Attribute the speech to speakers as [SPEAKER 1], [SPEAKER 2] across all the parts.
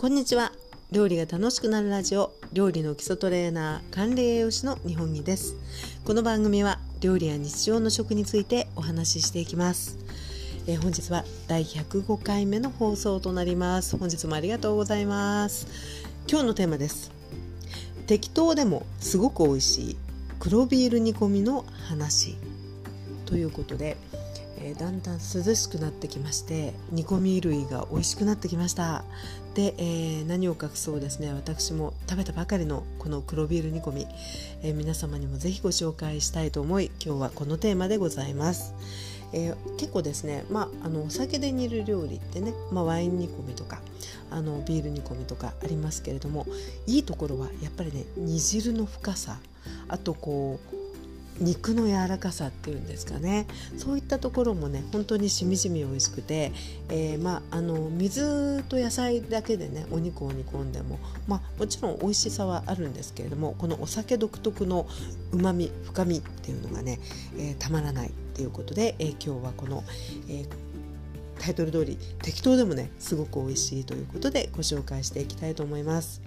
[SPEAKER 1] こんにちは。料理が楽しくなるラジオ。料理の基礎トレーナー管理栄養士の日本木です。この番組は料理や日常の食についてお話ししていきます。えー、本日は第105回目の放送となります。本日もありがとうございます。今日のテーマです。適当でもすごく美味しい黒ビール煮込みの話。ということでえー、だんだん涼しくなってきまして煮込み類が美味しくなってきました。で、えー、何を隠そうですね。私も食べたばかりのこの黒ビール煮込み、えー、皆様にもぜひご紹介したいと思い今日はこのテーマでございます、え、結構ですね、まあ、あのお酒で煮る料理ってね、まあ、ワイン煮込みとかあのビール煮込みとかありますけれどもいいところはやっぱりね煮汁の深さ。あとこう肉の柔らかさっていうんですかねそういったところもね本当にしみじみ美味しくて、えー、まあ、あの水と野菜だけでねお肉を煮込んでも、まあ、もちろん美味しさはあるんですけれどもこのお酒独特のうまみ深みっていうのがね、えー、たまらないっていうことで、えー、今日はこの、えタイトル通り適当でもねすごく美味しいということでご紹介していきたいと思います。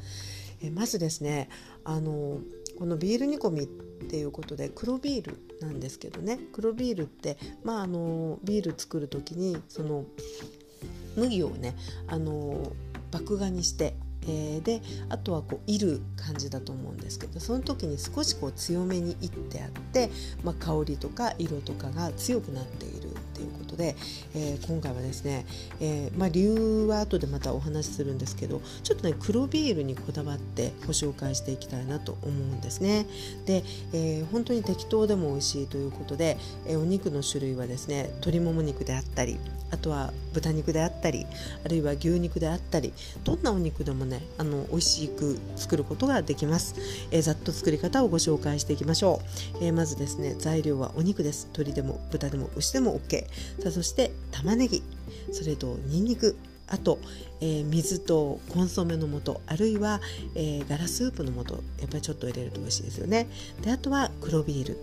[SPEAKER 1] えまずですねあのこのビール煮込みっていうことで黒ビールなんですけどね。黒ビールってまああのビール作る時にその麦をねあの麦芽にしてえー、であとはこういる感じだと思うんですけどその時に少しこう強めにいってあって、まあ、香りとか色とかが強くなっていることで、えー、今回はですね、えー、まあ、理由は後でまたお話しするんですけどちょっとね黒ビールにこだわってご紹介していきたいなと思うんですね。で、え本当に適当でも美味しいということで、えお肉の種類はですね鶏もも肉であったりあとは豚肉であったりあるいは牛肉であったりどんなお肉でもねあの美味しく作ることができます、えー、ざっと作り方をご紹介していきましょう、えー、まずですね材料はお肉です。鶏でも豚でも牛でも OK さあそして玉ねぎそれとにんにくあと、えー、水とコンソメの素あるいは、えー、ガラスープの素やっぱりちょっと入れると美味しいですよね。であとは黒ビール。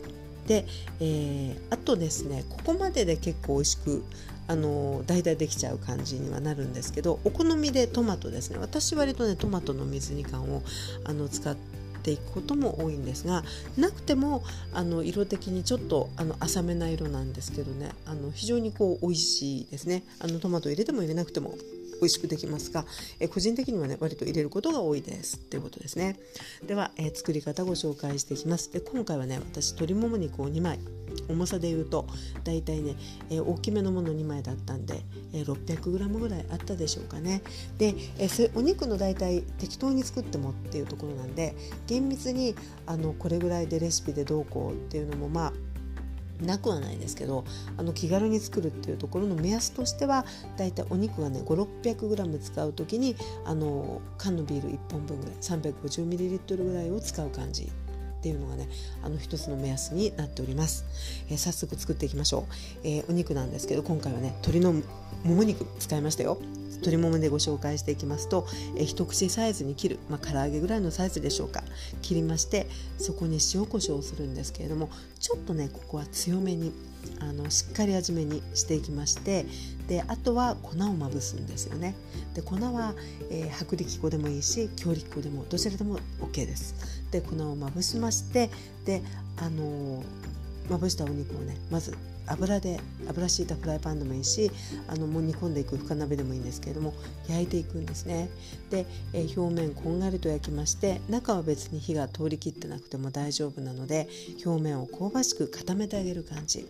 [SPEAKER 1] で、えー、あとですねここまでで結構美味しくあの大体できちゃう感じにはなるんですけどお好みでトマトですね。私割とねトマトの水煮缶をあの使ってていくことも多いんですがなくてもあの色的にちょっとあの浅めな色なんですけどねあの非常にこう美味しいですね。あのトマト入れても入れなくても美味しくできますが、え個人的にはね割と入れることが多いですっていうことですね。では、え作り方ご紹介していきます。で今回はね私鶏もも肉を2枚重さでいうとだいたいね、えー、大きめのもの2枚だったんで、えー、600g ぐらいあったでしょうかね。で、えー、お肉のだいたい適当に作ってもっていうところなんで厳密にあのこれぐらいでレシピでどうこうっていうのもまあなくはないですけどあの気軽に作るっていうところの目安としてはだいたいお肉がね 5600g 使う時にあの缶のビール1本分ぐらい 350ml ぐらいを使う感じっていうのがねあの一つの目安になっております、えー、早速作っていきましょう、えー、お肉なんですけど今回はね鶏のもも肉使いましたよ。鶏ももでご紹介していきますと、え、一口サイズに切る、まあ、唐揚げぐらいのサイズでしょうか。切りましてそこに塩コショウをするんですけれどもちょっとねここは強めにあのしっかり味めにしていきましてであとは粉をまぶすんですよね。で粉は、えー、薄力粉でもいいし強力粉でもどちらでも OK です。で粉をまぶしましてであのー、まぶしたお肉をねまず油で油敷いたフライパンでもいいしあのもう煮込んでいく深鍋でもいいんですけれども焼いていくんですね。で、えー、表面こんがりと焼きまして中は別に火が通りきってなくても大丈夫なので表面を香ばしく固めてあげる感じ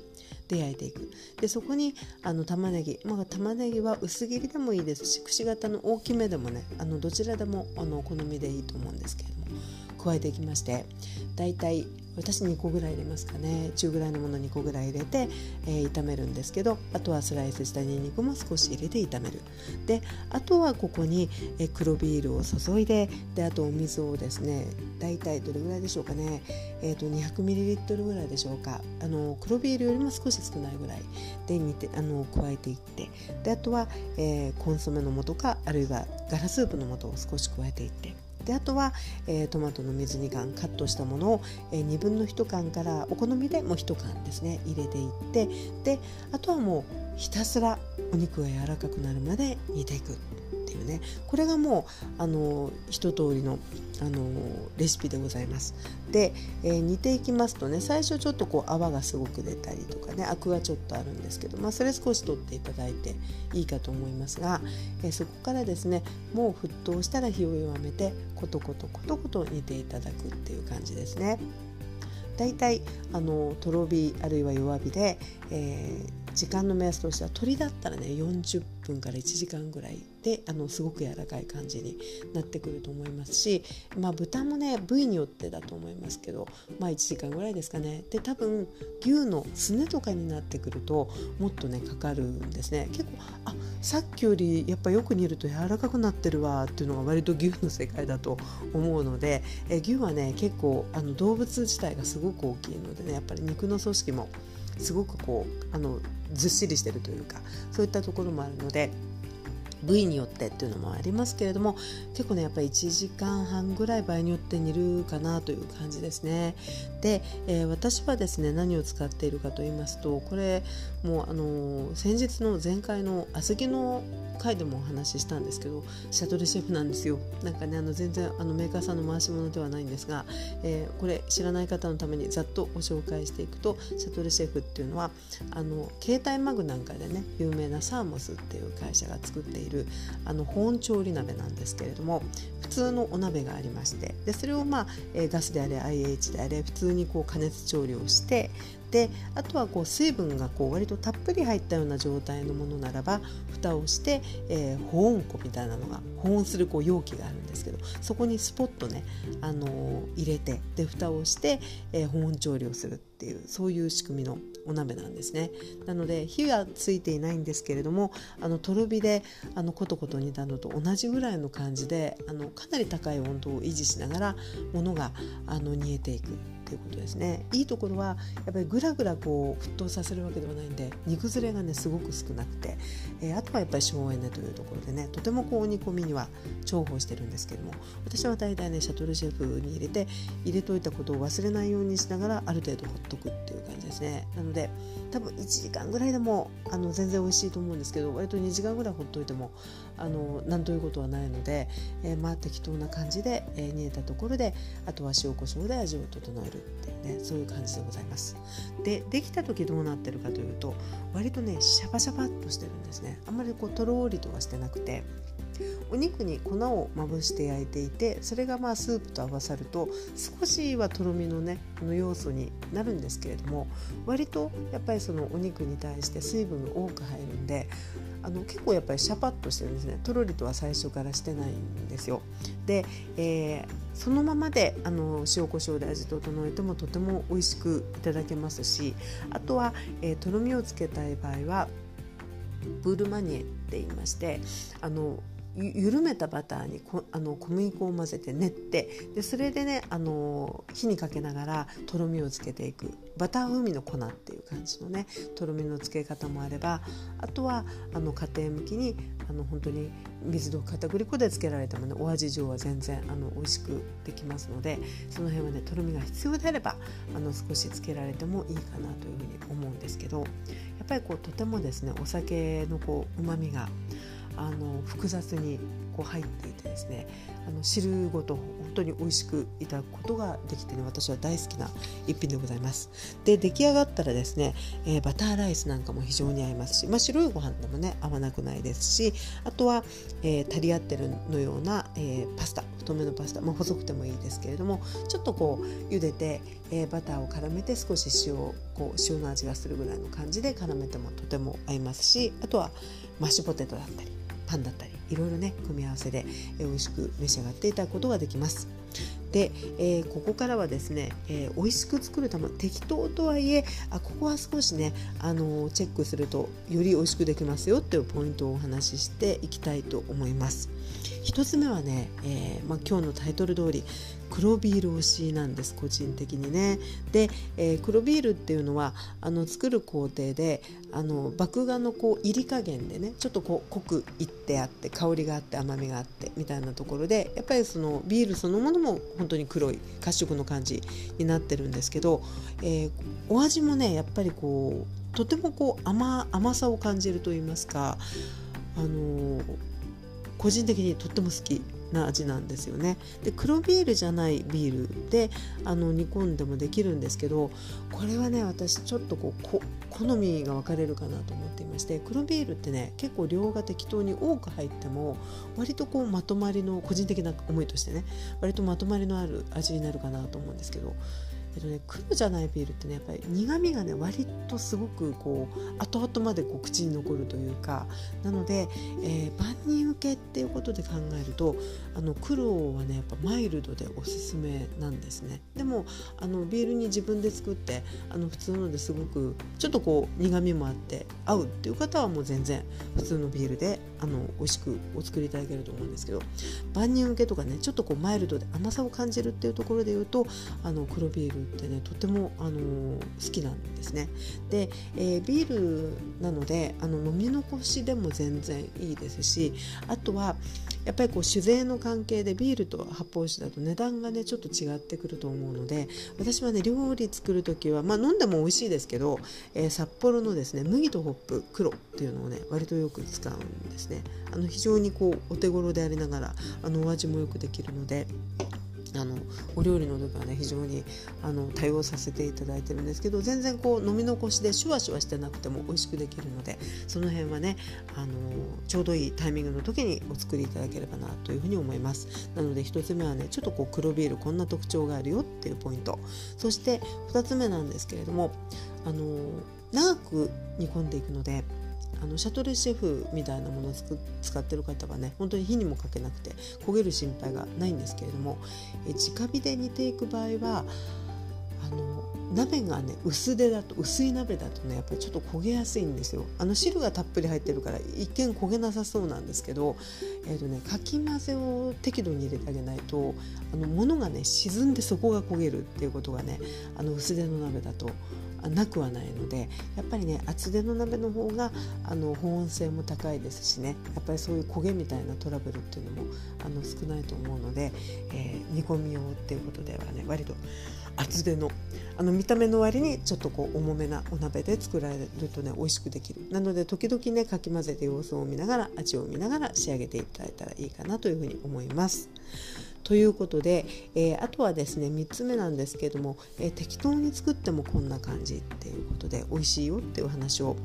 [SPEAKER 1] で焼いていく。でそこにあの玉ねぎ、まあ、玉ねぎは薄切りでもいいですしくし形の大きめでもねあのどちらでもあのお好みでいいと思うんですけれども加えていきましてだいたい私2個ぐらい入れますかね。中ぐらいのもの2個ぐらい入れて、えー、炒めるんですけどあとはスライスしたにんにくも少し入れて炒める。であとはここに、えー、黒ビールを注いでであとお水をですね大体どれぐらいでしょうかね、えーと、200ml ぐらいでしょうか。あの黒ビールよりも少し少ないぐらい。で煮てあの加えていって。であとは、えー、コンソメの素かあるいはガラスープの素を少し加えていって。であとは、えー、トマトの水煮缶カットしたものを、えー、2分の1缶からお好みでもう1缶ですね入れていってであとはもうひたすらお肉が柔らかくなるまで煮ていく。っていうねこれがもうあの一通りのあのレシピでございます。で、えー、煮ていきますとね最初ちょっとこう泡がすごく出たりとかねアクがちょっとあるんですけど、まあ、それ少し取っていただいていいかと思いますが、えー、そこからですねもう沸騰したら火を弱めてコトコトコトコト煮ていただくっていう感じですね。だいたいあのとろ火あるいは弱火で、えー、時間の目安としては鶏だったらね40分から1時間ぐらいであのすごく柔らかい感じになってくると思いますし、まあ、豚もね部位によってだと思いますけど、まあ、1時間ぐらいですかね。で多分牛のすねとかになってくるともっとねかかるんですね。結構あさっきよりやっぱよく煮ると柔らかくなってるわっていうのが割と牛の世界だと思うのでえ牛はね結構あの動物自体がすごく大きいのでねやっぱり肉の組織もすごくこうあのずっしりしてるというかそういったところもあるので部位によってっていうのもありますけれども結構ねやっぱり1時間半ぐらい場合によって煮るかなという感じですね。で、えー、私はですね何を使っているかと言いますとこれもうあのー、先日の前回の小豆の回でもお話ししたんですけどシャトルシェフなんですよ。なんかねあの全然あのメーカーさんの回し物ではないんですが、えー、これ知らない方のためにざっとご紹介していくとシャトルシェフっていうのはあの携帯マグなんかでね有名なサーモスっていう会社が作っているあの保温調理鍋なんですけれども普通のお鍋がありましてでそれをまあ、えー、ガスであれ IH であれ普通にこう加熱調理をしてであとはこう水分がこう割とたっぷり入ったような状態のものならば蓋をして、えー、保温庫みたいなのが保温するこう容器があるんですけどそこにスポッとね、あのー、入れてで蓋をして、えー、保温調理をするっていうそういう仕組みのお鍋なんですね。なので火がついていないんですけれどもあのとろ火であのコトコト煮たのと同じぐらいの感じであのかなり高い温度を維持しながらものがあの煮えていく。ということですね。いいところはやっぱりぐらぐらこう沸騰させるわけではないんで煮崩れがねすごく少なくて、えー、あとはやっぱり省エネというところでねとてもこう煮込みには重宝してるんですけども私は大体ねシャトルシェフに入れて入れといたことを忘れないようにしながらある程度ほっとくっていう感じですね。なので多分1時間ぐらいでもあの全然美味しいと思うんですけど割と2時間ぐらいほっといてもあの何ということはないので、えー、まあ適当な感じで、えー、煮えたところであとは塩コショウで味を整えるってねそういう感じでございます。でできた時どうなってるかというと割とねシャバシャバっとしてるんですね。あんまりこうとろーりとはしてなくてお肉に粉をまぶして焼いていてそれがまあスープと合わさると少しはとろみのねこの要素になるんですけれども割とやっぱりそのお肉に対して水分が多く入るんであの結構やっぱりシャパッとしてるんですね。とろりとは最初からしてないんですよ。で、えー、そのままであの塩コショウで味整えてもとても美味しくいただけますしあとは、えー、とろみをつけたい場合はブールマニエって言いましてあの緩めたバターにこあの小麦粉を混ぜて練ってでそれでねあの火にかけながらとろみをつけていく。バター風味の粉っていう感じのねとろみのつけ方もあればあとはあの家庭向きにあの本当に水と片栗粉でつけられてもねお味上は全然あの美味しくできますのでその辺はねとろみが必要であればあの少しつけられてもいいかなというふうに思うんですけどやっぱりこうとてもですねお酒のこうまみがあの複雑にこう入っていてですねあの汁ごと本当に美味しくいただくことができてね私は大好きな一品でございます。で出来上がったらですね、えー、バターライスなんかも非常に合いますし、まあ、白いご飯でもね合わなくないですしあとは、えー、足り合ってるのような、えー、パスタ太めのパスタ、まあ、細くてもいいですけれどもちょっとこう茹でて、えバターを絡めて少し塩こう塩の味がするぐらいの感じで絡めてもとても合いますしあとはマッシュポテトだったりパンだったりいろいろね組み合わせで、え美味しく召し上がっていただくことができます。で、えー、ここからはですね、えー、美味しく作るため適当とはいえあここは少しね、あのー、チェックするとより美味しくできますよっていうポイントをお話ししていきたいと思います。1つ目はね、えーまあ、今日のタイトル通り黒ビール推しなんです個人的にね。で、えー、黒ビールっていうのはあの作る工程であの麦芽のこう入り加減でねちょっとこう濃くいってあって香りがあって甘みがあってみたいなところでやっぱりそのビールそのものも本当に黒い褐色の感じになってるんですけど、えー、お味もねやっぱりこうとてもこう甘甘さを感じると言いますかあの個人的にとっても好きな味なんですよね。で黒ビールじゃないビールであの煮込んでもできるんですけどこれはね私ちょっとこう好みが分かれるかなと思っていまして黒ビールってね結構量が適当に多く入っても割とこうまとまりの個人的な思いとしてね割とまとまりのある味になるかなと思うんですけどえっとね、黒じゃないビールってねやっぱり苦みがね割とすごくこう後々までこう口に残るというかなので、えー、万人受けっていうことで考えるとあの黒はねやっぱマイルドでおすすめなんですね。でもあのビールに自分で作ってあの普通のですごくちょっとこう苦みもあって合うっていう方はもう全然普通のビールであの美味しくお作りいただけると思うんですけど万人受けとかねちょっとこうマイルドで甘さを感じるっていうところで言うとあの黒ビールってねとても、あの好きなんですね。で、えー、ビールなのであの飲み残しでも全然いいですしあとはやっぱりこう酒税の関係でビールと発泡酒だと値段がねちょっと違ってくると思うので私はね料理作る時はまあ飲んでも美味しいですけど、えー、札幌のですね麦とホップ黒っていうのをね割とよく使うんですねあの非常にこうお手頃でありながらあのお味もよくできるのであのお料理の時はね非常にあの対応させていただいてるんですけど全然こう飲み残しでシュワシュワしてなくても美味しくできるのでその辺はねあのちょうどいいタイミングの時にお作りいただければなというふうに思います。なので1つ目はねちょっとこう黒ビールこんな特徴があるよっていうポイント。そして2つ目なんですけれどもあの長く煮込んでいくのであのシャトルシェフみたいなものを使ってる方はね本当に火にもかけなくて焦げる心配がないんですけれどもえ直火で煮ていく場合はあの鍋がね薄手だと薄い鍋だとねやっぱりちょっと焦げやすいんですよ。あの汁がたっぷり入ってるから一見焦げなさそうなんですけど、えーとね、かき混ぜを適度に入れてあげないとあの物がね沈んで底が焦げるっていうことがねあの薄手の鍋だとなくはないのでやっぱりね厚手の鍋の方があの保温性も高いですしねやっぱりそういう焦げみたいなトラブルっていうのもあの少ないと思うので、えー、煮込み用っていうことではね割と厚手のあの見た目の割にちょっとこう重めなお鍋で作られるとね美味しくできるなので時々ねかき混ぜて様子を見ながら味を見ながら仕上げていただいたらいいかなというふうに思います。ということで、えー、あとはですね3つ目なんですけども、えー、適当に作ってもこんな感じっていうことで美味しいよっていう話を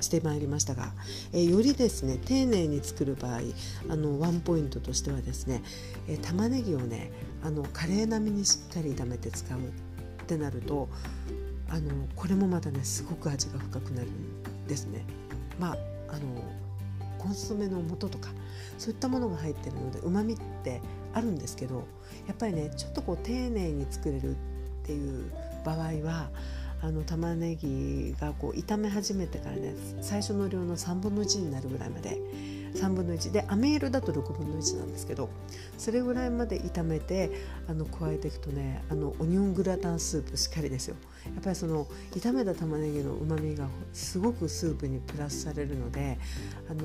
[SPEAKER 1] してまいりましたが、えー、よりですね丁寧に作る場合あのワンポイントとしてはですね、えー、玉ねぎをねあのカレー並みにしっかり炒めて使うってなるとあのこれもまたねすごく味が深くなるんですね。まああのコンソメの素とかそういったものが入ってるのでうまみってあるんですけどやっぱりねちょっとこう丁寧に作れるっていう場合はあの玉ねぎがこう炒め始めてからね最初の量の3分の1になるぐらいまで3分の1で飴色だと6分の1なんですけどそれぐらいまで炒めてあの加えていくとねあのオニオングラタンスープしっかりですよ。やっぱりその炒めた玉ねぎのうまみがすごくスープにプラスされるのであの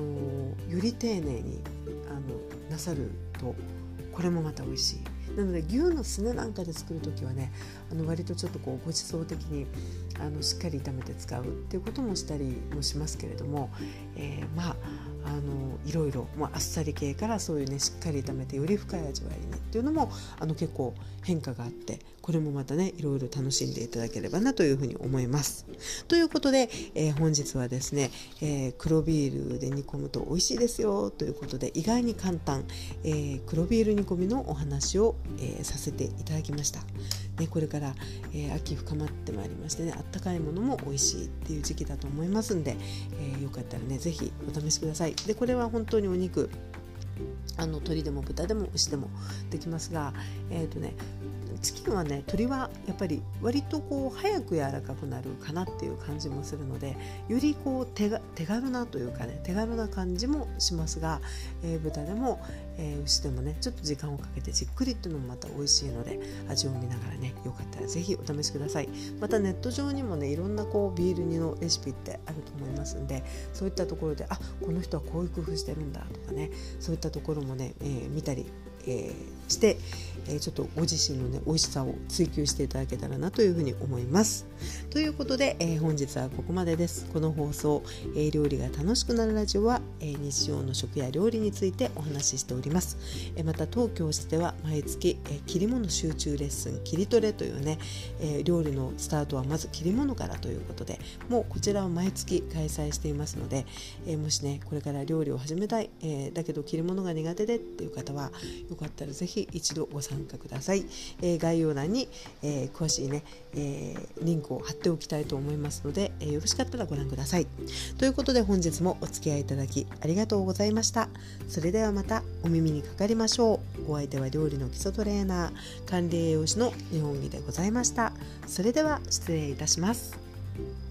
[SPEAKER 1] より丁寧にあのなさるとこれもまた美味しい。なので牛のすねなんかで作る時はねあの割とちょっとこうごちそう的にあのしっかり炒めて使うっていうこともしたりもしますけれども、えー、まああのいろいろ、まあ、あっさり系からそういうねしっかり炒めてより深い味わいにっていうのもあの結構変化があってこれもまたねいろいろ楽しんでいただければなというふうに思います。ということで、えー、本日はですね、えー、黒ビールで煮込むと美味しいですよということで意外に簡単、えー、黒ビール煮込みのお話を、えさせていただきました。ね、これから、え秋深まってまいりましてねあったかいものも美味しいっていう時期だと思いますんで、えよかったらね是非お試しください。でこれは本当にお肉あの鶏でも豚でも牛でもできますが、えーとね、チキンはね鶏はやっぱり割とこう早く柔らかくなるかなっていう感じもするのでよりこう手が手軽なというかね手軽な感じもしますが、えー、豚でも、えー、牛でもねちょっと時間をかけてじっくりっていうのもまた美味しいので味を見ながらねよかったら是非お試しください。またネット上にもねいろんなこうビール煮のレシピってあると思いますんでそういったところであこの人はこういう工夫してるんだとかねそういったところももね、えー、見たりえー、してえちょっとご自身のね美味しさを追求していただけたらなというふうに思います。ということで、えー、本日はここまでです。この放送、えー、料理が楽しくなるラジオは、えー、日常の食や料理についてお話ししております、えまた当教室では毎月、え切り物集中レッスン切りトレというね、え料理のスタートはまず切り物からということでもうこちらは毎月開催していますので、えもしねこれから料理を始めたい、えだけど切り物が苦手でっていう方はよかったらぜひ一度ご参加ください、えー、概要欄に、えー、詳しいね、えー、リンクを貼っておきたいと思いますので、えよろしかったらご覧ください。ということで本日もお付き合いいただきありがとうございました。それではまたお耳にかかりましょう。お相手は料理の基礎トレーナー管理栄養士の日本木でございました。それでは失礼いたします。